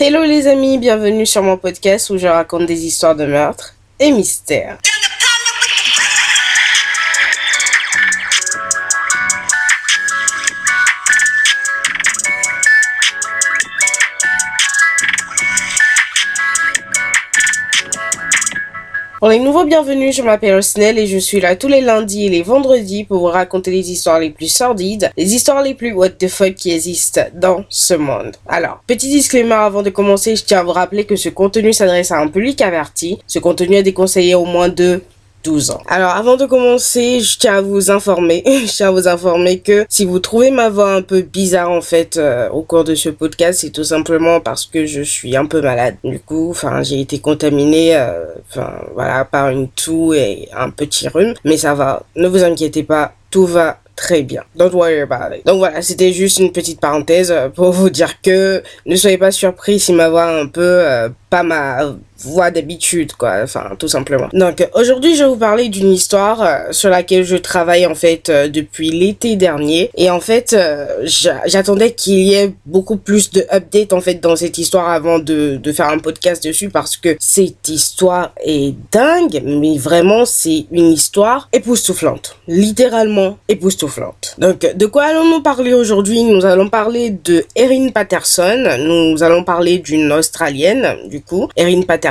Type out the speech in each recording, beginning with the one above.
Hello les amis, bienvenue sur mon podcast où je raconte des histoires de meurtres et mystères. Pour les nouveaux bienvenus, je m'appelle Osnel et je suis là tous les lundis et les vendredis pour vous raconter les histoires les plus sordides, les histoires les plus what the fuck qui existent dans ce monde. Alors, petit disclaimer avant de commencer, je tiens à vous rappeler que ce contenu s'adresse à un public averti. Ce contenu est déconseillé au moins de 12 ans. Alors avant de commencer, je tiens à vous informer, je vous informer que si vous trouvez ma voix un peu bizarre en fait euh, au cours de ce podcast, c'est tout simplement parce que je suis un peu malade. Du coup, enfin j'ai été contaminée, euh, voilà, par une toux et un petit rhume, mais ça va. Ne vous inquiétez pas, tout va très bien. Don't worry about it. Donc voilà, c'était juste une petite parenthèse euh, pour vous dire que ne soyez pas surpris si ma voix un peu pas ma voix d'habitude, quoi, enfin, tout simplement. Donc, aujourd'hui, je vais vous parler d'une histoire euh, sur laquelle je travaille, en fait, euh, depuis l'été dernier. Et en fait, euh, j'attendais qu'il y ait beaucoup plus de updates, en fait, dans cette histoire avant de, de faire un podcast dessus parce que cette histoire est dingue, mais vraiment, c'est une histoire époustouflante. Littéralement époustouflante. Donc, de quoi allons-nous parler aujourd'hui? Nous allons parler de Erin Patterson. Nous allons parler d'une Australienne, du coup. Erin Patterson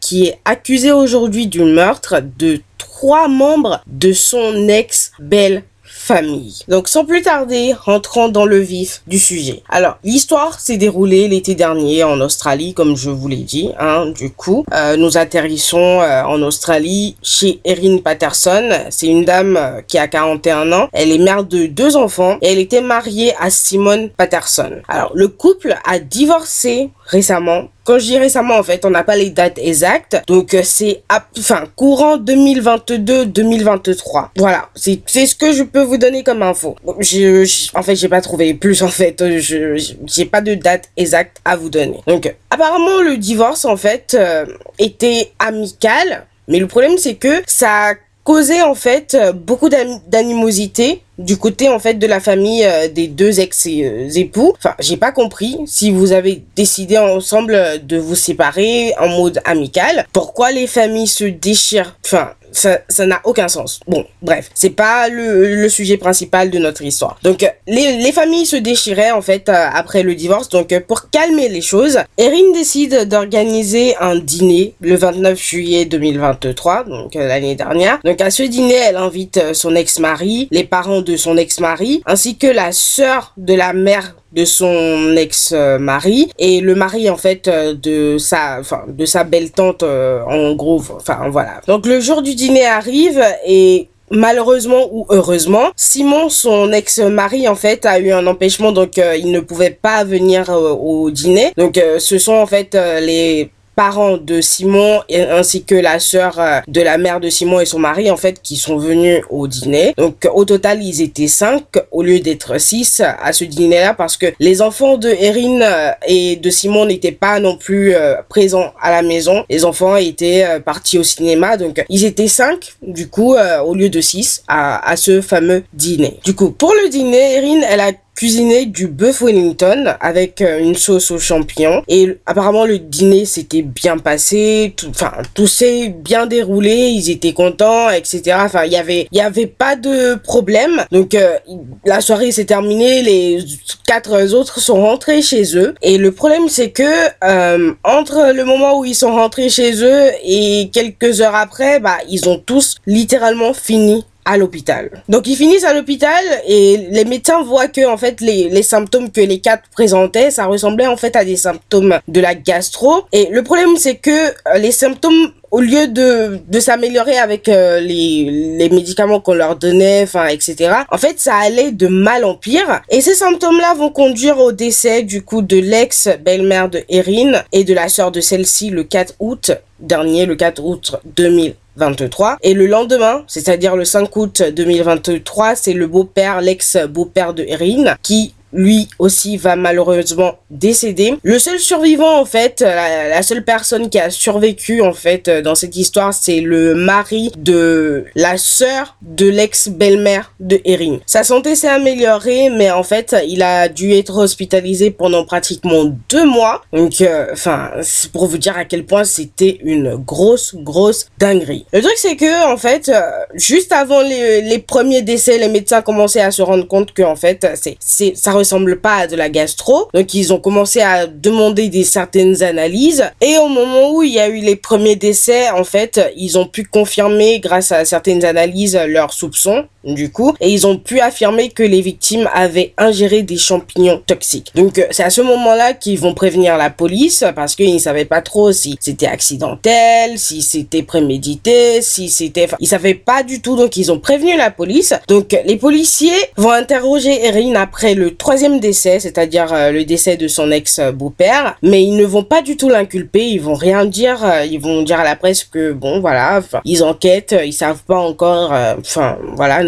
qui est accusé aujourd'hui du meurtre de trois membres de son ex-belle famille. Donc sans plus tarder, rentrons dans le vif du sujet. Alors, l'histoire s'est déroulée l'été dernier en Australie, comme je vous l'ai dit. Hein, du coup, euh, nous atterrissons euh, en Australie chez Erin Patterson. C'est une dame euh, qui a 41 ans. Elle est mère de deux enfants et elle était mariée à Simone Patterson. Alors, le couple a divorcé récemment quand je dis récemment, en fait, on n'a pas les dates exactes. Donc, c'est, enfin, courant 2022-2023. Voilà. C'est, ce que je peux vous donner comme info. Je, en fait, j'ai pas trouvé plus, en fait. Je, j'ai pas de date exacte à vous donner. Donc, apparemment, le divorce, en fait, euh, était amical. Mais le problème, c'est que ça causé en fait euh, beaucoup d'animosité du côté en fait de la famille euh, des deux ex-époux. Enfin, j'ai pas compris si vous avez décidé ensemble de vous séparer en mode amical. Pourquoi les familles se déchirent? Enfin, ça n'a aucun sens. Bon, bref, c'est pas le, le, sujet principal de notre histoire. Donc les, les familles se déchiraient en fait euh, après le divorce. Donc pour calmer les choses, Erin décide d'organiser un dîner le 29 juillet 2023, donc euh, l'année dernière. Donc à ce dîner, elle invite euh, son ex-mari, les parents de son ex-mari, ainsi que la sœur de la mère de son ex-mari et le mari en fait euh, de sa enfin de sa belle tante euh, en gros enfin voilà. Donc le jour du dîner arrive et malheureusement ou heureusement, Simon, son ex-mari, en fait, a eu un empêchement, donc euh, il ne pouvait pas venir au dîner. Donc ce sont en fait les parents de Simon ainsi que la sœur euh, de la mère de Simon et son mari en fait qui sont venus au dîner. Donc au total ils étaient cinq au lieu d'être six à ce dîner là parce que les enfants de Erin euh, et de Simon n'étaient pas non plus euh, présents à la maison. Les enfants étaient partis au cinéma donc ils étaient cinq du coup au lieu de six à, à ce fameux dîner. Du coup pour le dîner Erin elle a cuisiné du bœuf Wellington avec euh, une sauce aux champignons. Et apparemment le dîner s'était bien passé enfin tout s'est bien déroulé ils étaient contents etc enfin il y avait il y avait pas de problème. Donc euh, la soirée s'est terminée les quatre autres sont rentrés chez eux. Et le problème c'est que euh, entre le moment où ils sont rentrés chez eux et quelques heures après bah ils ont tous littéralement fini à l'hôpital. Donc ils finissent à l'hôpital et les médecins voient que en fait les, les symptômes que les quatre présentaient, ça ressemblait en fait à des symptômes de la gastro. Et le problème c'est que euh, les symptômes au lieu de, de s'améliorer avec euh, les, les médicaments qu'on leur donnait, enfin, etc. En fait, ça allait de mal en pire. Et ces symptômes-là vont conduire au décès, du coup, de l'ex-belle-mère de Erin et de la sœur de celle-ci le 4 août dernier, le 4 août 2000. 23. Et le lendemain, c'est-à-dire le 5 août 2023, c'est le beau-père, l'ex-beau-père de Erin, qui lui aussi va malheureusement décéder. Le seul survivant en fait, la, seule personne qui a survécu en fait dans cette histoire, c'est le mari de la sœur de l'ex-belle-mère de Erin. Sa santé s'est améliorée, mais en fait, il a dû être hospitalisé pendant pratiquement deux mois. Donc, euh, enfin, c'est pour vous dire à quel point c'était une grosse, grosse dinguerie. Le truc, c'est que en fait, euh, juste avant les, les premiers décès, les médecins commençaient à se rendre compte que en fait, c'est, c'est, ça ressemble pas à de la gastro. Donc, ils ont commencé à demander des certaines analyses. Et au moment où il y a eu les premiers décès, en fait, ils ont pu confirmer grâce à certaines analyses leurs soupçons du coup, et ils ont pu affirmer que les victimes avaient ingéré des champignons toxiques. Donc euh, c'est à ce moment-là qu'ils vont prévenir la police parce qu'ils ne savaient pas trop si c'était accidentel, si c'était prémédité, si c'était... Enfin, ils savaient pas du tout, donc ils ont prévenu la police. Donc les policiers vont interroger Erin après le troisième décès, c'est-à-dire euh, le décès de son ex-beau-père, mais ils ne vont pas du tout l'inculper, ils vont rien dire, euh, ils vont dire à la presse que bon voilà, ils enquêtent, ils savent pas encore, enfin voilà,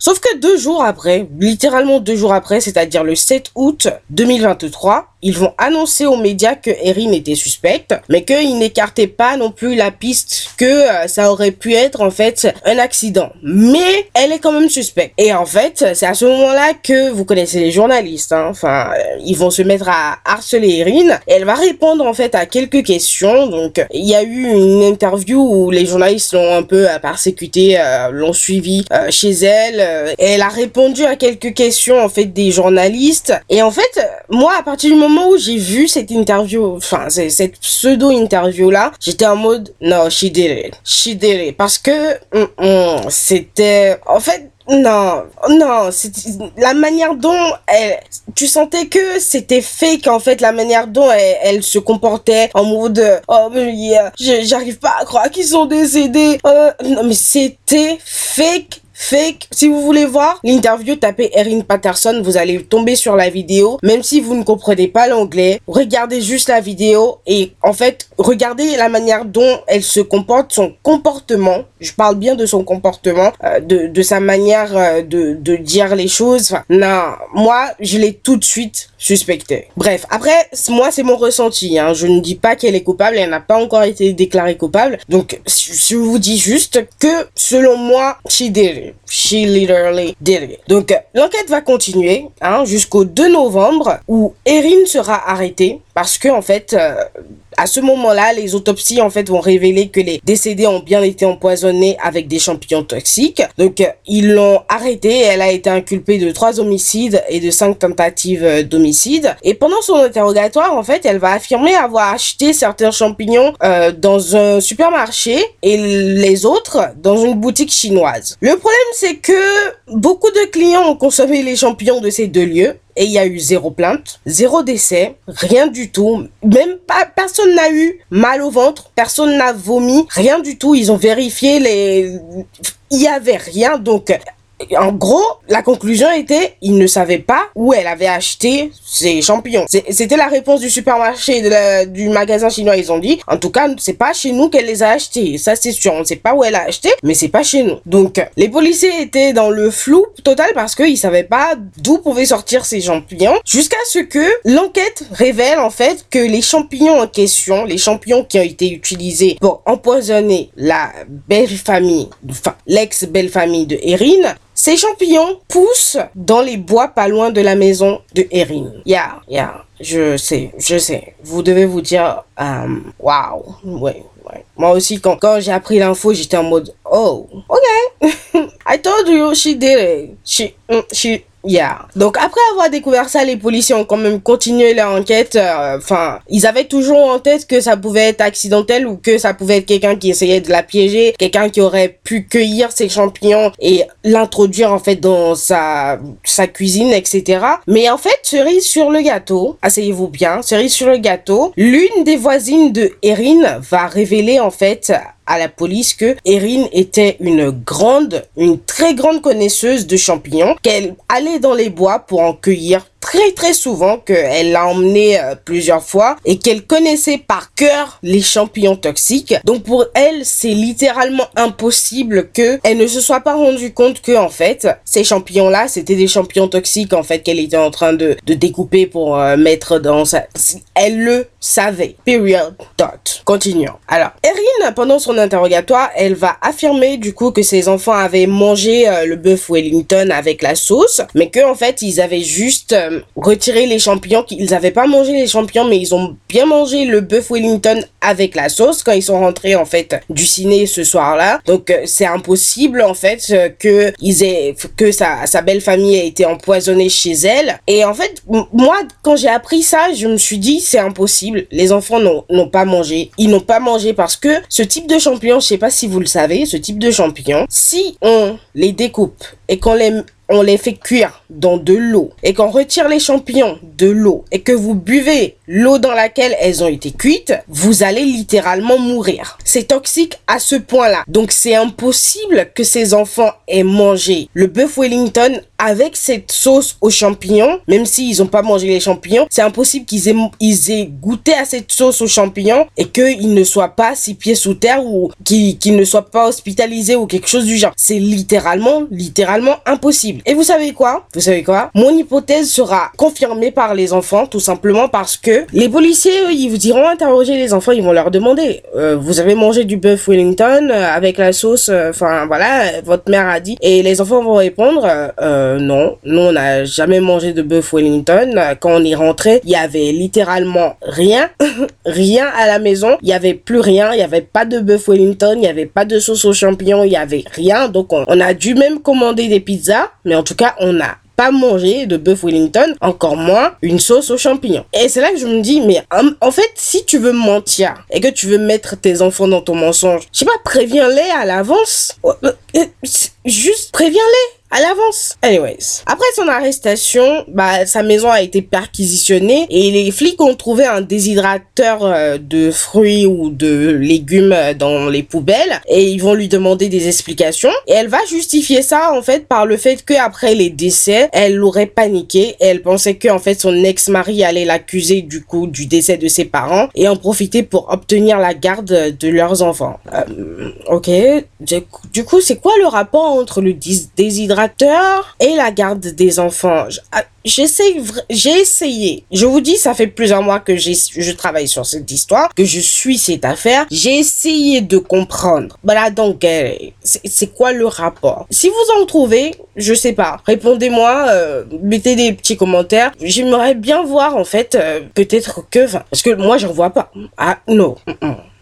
Sauf que deux jours après, littéralement deux jours après, c'est-à-dire le 7 août 2023, ils vont annoncer aux médias que Erin était suspecte, mais qu'ils n'écartaient pas non plus la piste que euh, ça aurait pu être en fait un accident. Mais elle est quand même suspecte. Et en fait, c'est à ce moment-là que vous connaissez les journalistes. Hein. Enfin, euh, ils vont se mettre à harceler Erin. Elle va répondre en fait à quelques questions. Donc, il y a eu une interview où les journalistes l'ont un peu euh, persécuté, l'ont suivi chez elle. elle a répondu à quelques questions en fait des journalistes. Et en fait, moi, à partir du moment où j'ai vu cette interview, enfin, cette pseudo-interview-là, j'étais en mode, non, she did it. She did it. Parce que, mm, mm, c'était, en fait, non, non, c'est la manière dont elle, tu sentais que c'était fake en fait, la manière dont elle, se comportait en mode, oh mais j'arrive pas à croire qu'ils sont décédés. Euh, non mais c'était fake fake. Si vous voulez voir l'interview, tapez Erin Patterson, vous allez tomber sur la vidéo. Même si vous ne comprenez pas l'anglais, regardez juste la vidéo et en fait, regardez la manière dont elle se comporte, son comportement. Je parle bien de son comportement, euh, de, de sa manière euh, de, de dire les choses. Enfin, non, moi, je l'ai tout de suite suspecté. Bref, après, moi, c'est mon ressenti. Hein. Je ne dis pas qu'elle est coupable, elle n'a pas encore été déclarée coupable. Donc, je vous dis juste que, selon moi. She literally did it. Donc, l'enquête va continuer hein, jusqu'au 2 novembre où Erin sera arrêtée parce que, en fait, euh, à ce moment-là, les autopsies en fait vont révéler que les décédés ont bien été empoisonnés avec des champignons toxiques. Donc ils l'ont arrêtée. Elle a été inculpée de trois homicides et de cinq tentatives d'homicide. Et pendant son interrogatoire, en fait, elle va affirmer avoir acheté certains champignons euh, dans un supermarché et les autres dans une boutique chinoise. Le problème, c'est que beaucoup de clients ont consommé les champignons de ces deux lieux et il y a eu zéro plainte, zéro décès, rien du tout. Même pas, personne n'a eu mal au ventre, personne n'a vomi, rien du tout. Ils ont vérifié les, il y avait rien. Donc, en gros, la conclusion était, il ne savait pas où elle avait acheté ses champignons. C'était la réponse du supermarché du magasin chinois. Ils ont dit, en tout cas, c'est pas chez nous qu'elle les a achetés. Ça, c'est sûr. On ne sait pas où elle a acheté, mais c'est pas chez nous. Donc, les policiers étaient dans le flou total parce qu'ils savaient pas d'où pouvaient sortir ces champignons jusqu'à ce que l'enquête révèle, en fait, que les champignons en question, les champignons qui ont été utilisés pour empoisonner la belle famille, enfin, l'ex-belle famille de Erin, ces champignons poussent dans les bois pas loin de la maison de Erin. Ya, ya, je sais, je sais. Vous devez vous dire, euh, waouh, wow. ouais, ouais. Moi aussi, quand, quand j'ai appris l'info, j'étais en mode, oh, ok. I told you she did it. She, mm, she, Yeah. Donc après avoir découvert ça, les policiers ont quand même continué leur enquête. Euh, enfin, ils avaient toujours en tête que ça pouvait être accidentel ou que ça pouvait être quelqu'un qui essayait de la piéger, quelqu'un qui aurait pu cueillir ses champignons et l'introduire en fait dans sa sa cuisine, etc. Mais en fait, cerise sur le gâteau, asseyez-vous bien, cerise sur le gâteau, l'une des voisines de Erin va révéler en fait à la police que Erin était une grande, une très grande connaisseuse de champignons, qu'elle allait dans les bois pour en cueillir très très souvent qu'elle l'a emmené euh, plusieurs fois et qu'elle connaissait par cœur les champignons toxiques. Donc pour elle, c'est littéralement impossible que elle ne se soit pas rendue compte que en fait, ces champignons-là, c'était des champignons toxiques en fait qu'elle était en train de, de découper pour euh, mettre dans sa... Elle le savait. Period. Dot. Continuons. Alors, Erin, pendant son interrogatoire, elle va affirmer du coup que ses enfants avaient mangé euh, le bœuf Wellington avec la sauce, mais que en fait, ils avaient juste euh, retiré les champignons, qu'ils avaient pas mangé les champignons, mais ils ont bien mangé le bœuf Wellington avec la sauce quand ils sont rentrés en fait du ciné ce soir-là. Donc euh, c'est impossible en fait que ils aient que sa, sa belle famille ait été empoisonnée chez elle. Et en fait, moi quand j'ai appris ça, je me suis dit c'est impossible. Les enfants n'ont pas mangé. Ils n'ont pas mangé parce que ce type de champignons, je sais pas si vous le savez, ce type de champignons, si on les découpe et qu'on les on les fait cuire dans de l'eau. Et qu'on retire les champignons de l'eau. Et que vous buvez l'eau dans laquelle elles ont été cuites, vous allez littéralement mourir. C'est toxique à ce point-là. Donc c'est impossible que ces enfants aient mangé le bœuf Wellington avec cette sauce aux champignons, même s'ils n'ont pas mangé les champignons, c'est impossible qu'ils aient, ils aient goûté à cette sauce aux champignons et qu'ils ne soient pas six pieds sous terre ou qu'ils ne soient pas hospitalisés ou quelque chose du genre. C'est littéralement, littéralement impossible. Et vous savez quoi? Vous savez quoi? Mon hypothèse sera confirmée par les enfants, tout simplement parce que les policiers, ils vous iront interroger les enfants, ils vont leur demander, euh, vous avez mangé du bœuf Wellington euh, avec la sauce, euh, enfin voilà, votre mère a dit, et les enfants vont répondre, non, nous on n'a jamais mangé de bœuf Wellington. Quand on est rentré, il y avait littéralement rien, rien à la maison, il y avait plus rien, il y avait pas de bœuf Wellington, il y avait pas de sauce aux champignons, il y avait rien, donc on, on a dû même commander des pizzas, mais en tout cas on a pas manger de bœuf Wellington, encore moins une sauce aux champignons. Et c'est là que je me dis, mais en, fait, si tu veux mentir et que tu veux mettre tes enfants dans ton mensonge, je sais pas, préviens-les à l'avance. Euh, euh, juste préviens-les à l'avance. Anyways. Après son arrestation, bah, sa maison a été perquisitionnée et les flics ont trouvé un déshydrateur euh, de fruits ou de légumes euh, dans les poubelles et ils vont lui demander des explications et elle va justifier ça en fait par le fait que après les décès, elle aurait paniqué et elle pensait que en fait son ex-mari allait l'accuser du coup du décès de ses parents et en profiter pour obtenir la garde de leurs enfants. Euh, ok. Du coup, c'est quoi le rapport entre le déshydrateur et la garde des enfants. Ah, j'essaie, j'ai essayé. Je vous dis, ça fait plusieurs mois que je travaille sur cette histoire, que je suis cette affaire. J'ai essayé de comprendre. Voilà, donc, euh, c'est quoi le rapport? Si vous en trouvez, je sais pas. Répondez-moi, euh, mettez des petits commentaires. J'aimerais bien voir, en fait, euh, peut-être que, parce que moi, j'en vois pas. Ah, non.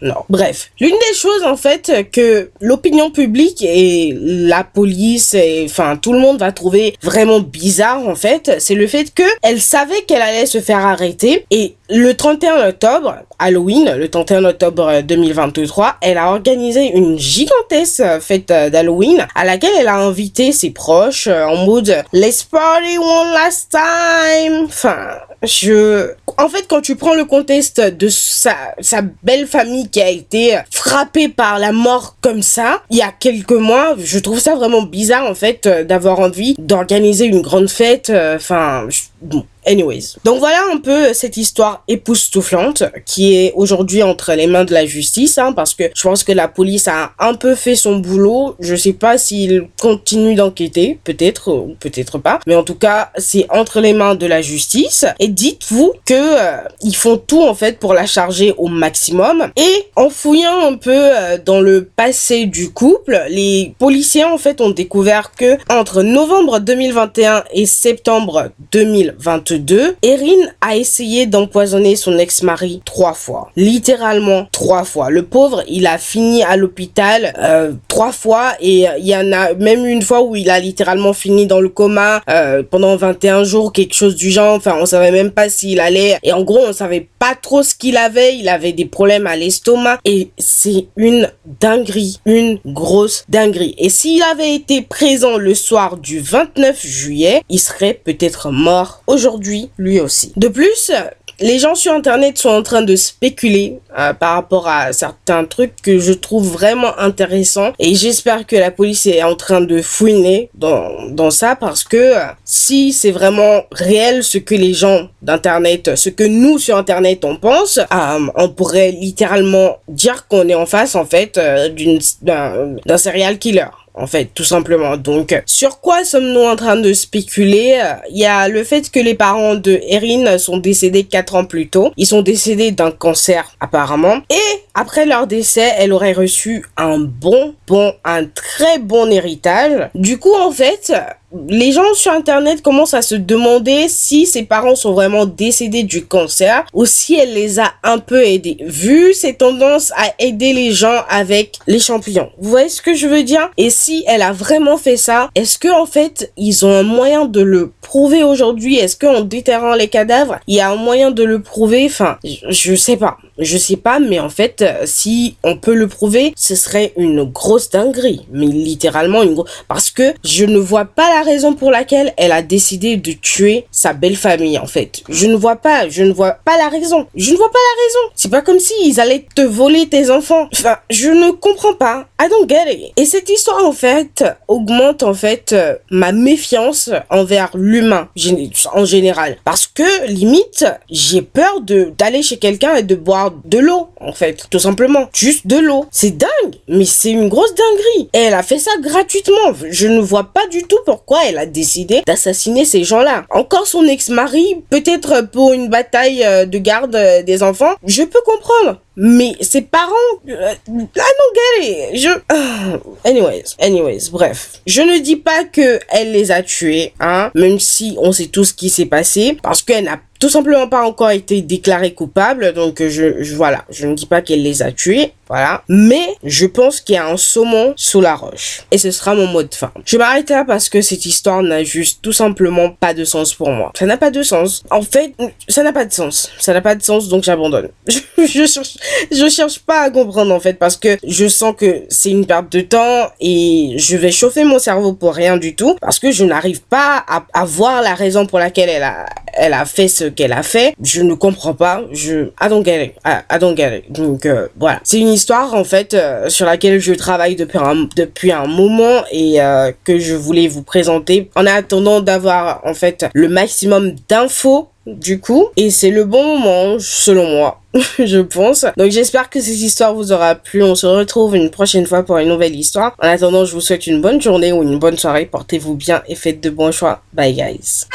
Non. Bref, l'une des choses en fait que l'opinion publique et la police et enfin tout le monde va trouver vraiment bizarre en fait, c'est le fait que elle savait qu'elle allait se faire arrêter et le 31 octobre, Halloween, le 31 octobre 2023, elle a organisé une gigantesque fête d'Halloween à laquelle elle a invité ses proches en mode Let's party one last time. Enfin, je, en fait, quand tu prends le contexte de sa, belle famille qui a été frappée par la mort comme ça, il y a quelques mois, je trouve ça vraiment bizarre, en fait, d'avoir envie d'organiser une grande fête, euh, enfin, bon, Anyways. Donc voilà un peu cette histoire époustouflante qui est aujourd'hui entre les mains de la justice, hein, parce que je pense que la police a un peu fait son boulot. Je sais pas s'il continue d'enquêter, peut-être ou peut-être pas, mais en tout cas c'est entre les mains de la justice. Et dites-vous que euh, ils font tout en fait pour la charger au maximum. Et en fouillant un peu euh, dans le passé du couple, les policiers en fait ont découvert que entre novembre 2021 et septembre 2022 2, Erin a essayé d'empoisonner son ex-mari trois fois. Littéralement trois fois. Le pauvre, il a fini à l'hôpital euh, trois fois et il y en a même une fois où il a littéralement fini dans le coma euh, pendant 21 jours, quelque chose du genre. Enfin, on savait même pas s'il allait. Et en gros, on savait pas trop ce qu'il avait. Il avait des problèmes à l'estomac et c'est une dinguerie, une grosse dinguerie. Et s'il avait été présent le soir du 29 juillet, il serait peut-être mort aujourd'hui lui aussi. De plus, les gens sur Internet sont en train de spéculer euh, par rapport à certains trucs que je trouve vraiment intéressants et j'espère que la police est en train de fouiner dans, dans ça parce que euh, si c'est vraiment réel ce que les gens d'Internet, ce que nous sur Internet on pense, euh, on pourrait littéralement dire qu'on est en face en fait d'un serial killer en fait, tout simplement. Donc, sur quoi sommes-nous en train de spéculer? Il y a le fait que les parents de Erin sont décédés 4 ans plus tôt. Ils sont décédés d'un cancer, apparemment. Et après leur décès, elle aurait reçu un bon, bon, un très bon héritage. Du coup, en fait, les gens sur internet commencent à se demander si ses parents sont vraiment décédés du cancer ou si elle les a un peu aidés. Vu ses tendances à aider les gens avec les champignons. Vous voyez ce que je veux dire? Et si elle a vraiment fait ça, est-ce que en fait ils ont un moyen de le prouver aujourd'hui? Est-ce qu'en déterrant les cadavres, il y a un moyen de le prouver? Enfin, je, sais pas. Je sais pas, mais en fait, si on peut le prouver, ce serait une grosse dinguerie. Mais littéralement une grosse... Parce que je ne vois pas la raison pour laquelle elle a décidé de tuer sa belle famille, en fait. Je ne vois pas, je ne vois pas la raison. Je ne vois pas la raison. C'est pas comme si ils allaient te voler tes enfants. Enfin, je ne comprends pas. I don't get it. Et cette histoire, en fait, augmente, en fait, euh, ma méfiance envers l'humain, en général. Parce que, limite, j'ai peur d'aller chez quelqu'un et de boire de l'eau, en fait. Tout simplement. Juste de l'eau. C'est dingue. Mais c'est une grosse dinguerie. Elle a fait ça gratuitement. Je ne vois pas du tout pourquoi elle a décidé d'assassiner ces gens-là. Encore son ex-mari, peut-être pour une bataille euh, de garde euh, des enfants, je peux comprendre. Mais ses parents, euh, ah non, galère, je, anyways, anyways, bref. Je ne dis pas que elle les a tués, hein, même si on sait tout ce qui s'est passé, parce qu'elle n'a tout simplement pas encore été déclarée coupable, donc je, je voilà, je ne dis pas qu'elle les a tués, voilà. Mais je pense qu'il y a un saumon sous la roche. Et ce sera mon mot de fin. Je m'arrête là parce que cette histoire n'a juste tout simplement pas de sens pour moi. Ça n'a pas de sens. En fait, ça n'a pas de sens. Ça n'a pas de sens, donc j'abandonne. Je, cherche, pas à comprendre en fait parce que je sens que c'est une perte de temps et je vais chauffer mon cerveau pour rien du tout parce que je n'arrive pas à voir la raison pour laquelle elle a, elle a fait ce qu'elle a fait. Je ne comprends pas. Je, I don't get it. I. Donc, euh, voilà. C'est une histoire, en fait, euh, sur laquelle je travaille depuis un, depuis un moment et euh, que je voulais vous présenter en attendant d'avoir, en fait, le maximum d'infos du coup et c'est le bon moment selon moi je pense donc j'espère que cette histoire vous aura plu on se retrouve une prochaine fois pour une nouvelle histoire en attendant je vous souhaite une bonne journée ou une bonne soirée portez-vous bien et faites de bons choix bye guys